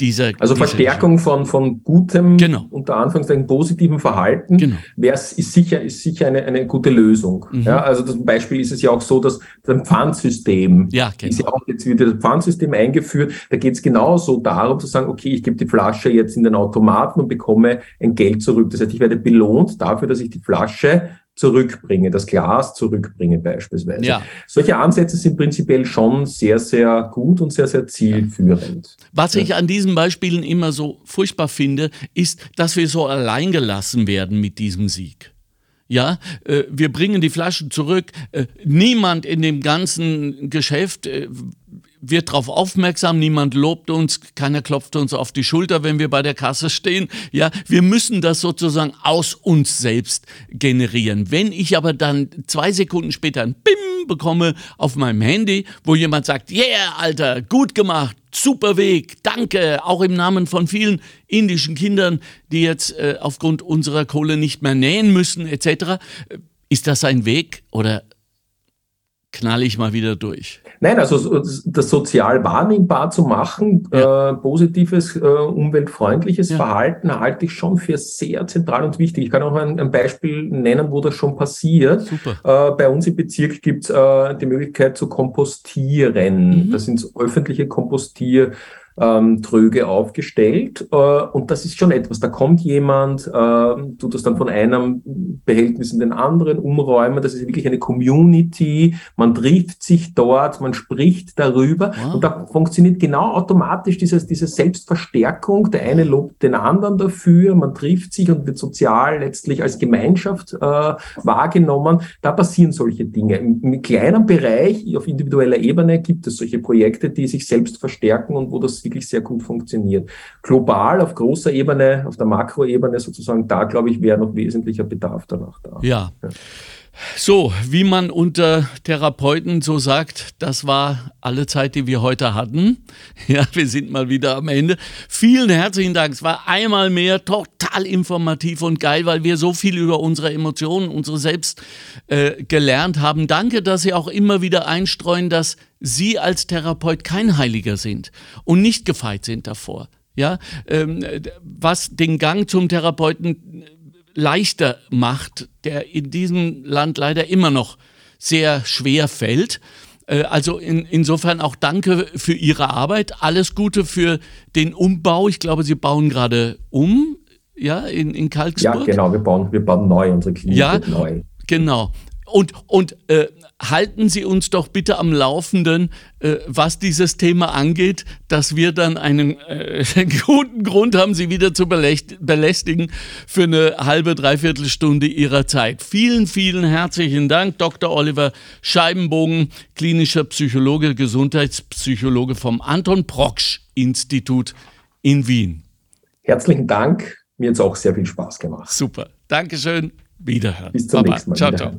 dieser. Also dieser Verstärkung von, von gutem, Genau. unter Anführungszeichen positiven Verhalten, Genau. wär's, ist sicher, ist sicher eine, eine gute Lösung. Mhm. Ja, also zum Beispiel ist es ja auch so, dass das Pfandsystem Ja, ist ja genau. auch jetzt wieder das Pfandsystem eingeführt. Da geht es genauso darum zu sagen, okay, ich gebe die Flasche jetzt in den Automaten und bekomme ein Geld zurück. Das heißt, ich werde belohnt dafür, dass ich die Flasche zurückbringe, das Glas zurückbringe beispielsweise. Ja. Solche Ansätze sind prinzipiell schon sehr, sehr gut und sehr, sehr zielführend. Was ich an diesen Beispielen immer so furchtbar finde, ist, dass wir so allein gelassen werden mit diesem Sieg. Ja, äh, wir bringen die Flaschen zurück. Äh, niemand in dem ganzen Geschäft äh, wird darauf aufmerksam, niemand lobt uns, keiner klopft uns auf die Schulter, wenn wir bei der Kasse stehen. Ja, wir müssen das sozusagen aus uns selbst generieren. Wenn ich aber dann zwei Sekunden später ein Bim bekomme auf meinem Handy, wo jemand sagt, yeah, Alter, gut gemacht, super Weg, danke, auch im Namen von vielen indischen Kindern, die jetzt äh, aufgrund unserer Kohle nicht mehr nähen müssen, etc. Äh, Ist das ein Weg oder knall ich mal wieder durch? Nein, also so- das sozial wahrnehmbar zu machen, Ja. äh, positives, äh, umweltfreundliches Ja. Verhalten halte ich schon für sehr zentral und wichtig. Ich kann auch ein, ein Beispiel nennen, wo das schon passiert. Super. Äh, bei uns im Bezirk gibt es äh, die Möglichkeit zu kompostieren. Mhm. Das sind öffentliche Kompostier. Ähm, Tröge aufgestellt äh, und das ist schon etwas. Da kommt jemand, äh, tut das dann von einem Behältnis in den anderen umräumen. Das ist wirklich eine Community. Man trifft sich dort, man spricht darüber Wow. und da funktioniert genau automatisch dieses, diese Selbstverstärkung. Der eine lobt den anderen dafür, man trifft sich und wird sozial letztlich als Gemeinschaft äh, wahrgenommen. Da passieren solche Dinge. Im, Im kleinen Bereich, auf individueller Ebene, gibt es solche Projekte, die sich selbst verstärken und wo das wirklich sehr gut funktioniert. Global, auf großer Ebene, auf der Makroebene sozusagen, da glaube ich, wäre noch wesentlicher Bedarf danach da. Ja. Ja. So, wie man unter Therapeuten so sagt, das war alle Zeit, die wir heute hatten. Ja, wir sind mal wieder am Ende. Vielen herzlichen Dank. Es war einmal mehr total informativ und geil, weil wir so viel über unsere Emotionen, unsere Selbst äh, gelernt haben. Danke, dass Sie auch immer wieder einstreuen, dass Sie als Therapeut kein Heiliger sind und nicht gefeit sind davor. Ja, ähm, was den Gang zum Therapeuten leichter macht, der in diesem Land leider immer noch sehr schwer fällt. Äh, Also in, insofern auch danke für Ihre Arbeit. Alles Gute für den Umbau. Ich glaube, Sie bauen gerade um, ja, in, in Ja, Kalksburg. genau, wir bauen, wir bauen neu, unsere Klinik Ja. neu. Genau. Und, und äh, halten Sie uns doch bitte am Laufenden, äh, was dieses Thema angeht, dass wir dann einen äh, guten Grund haben, Sie wieder zu belästigen für eine halbe, dreiviertel Stunde Ihrer Zeit. Vielen, vielen herzlichen Dank, Dr. Oliver Scheibenbogen, klinischer Psychologe, Gesundheitspsychologe vom Anton Proksch Institut in Wien. Herzlichen Dank, mir hat es auch sehr viel Spaß gemacht. Super. Dankeschön. Wiederhören. Bis zum nächsten Mal. Ciao, ciao.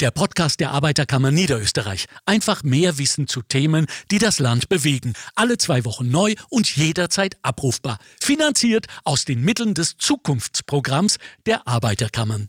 Der Podcast der Arbeiterkammer Niederösterreich. Einfach mehr Wissen zu Themen, die das Land bewegen. Alle zwei Wochen neu und jederzeit abrufbar. Finanziert aus den Mitteln des Zukunftsprogramms der Arbeiterkammern.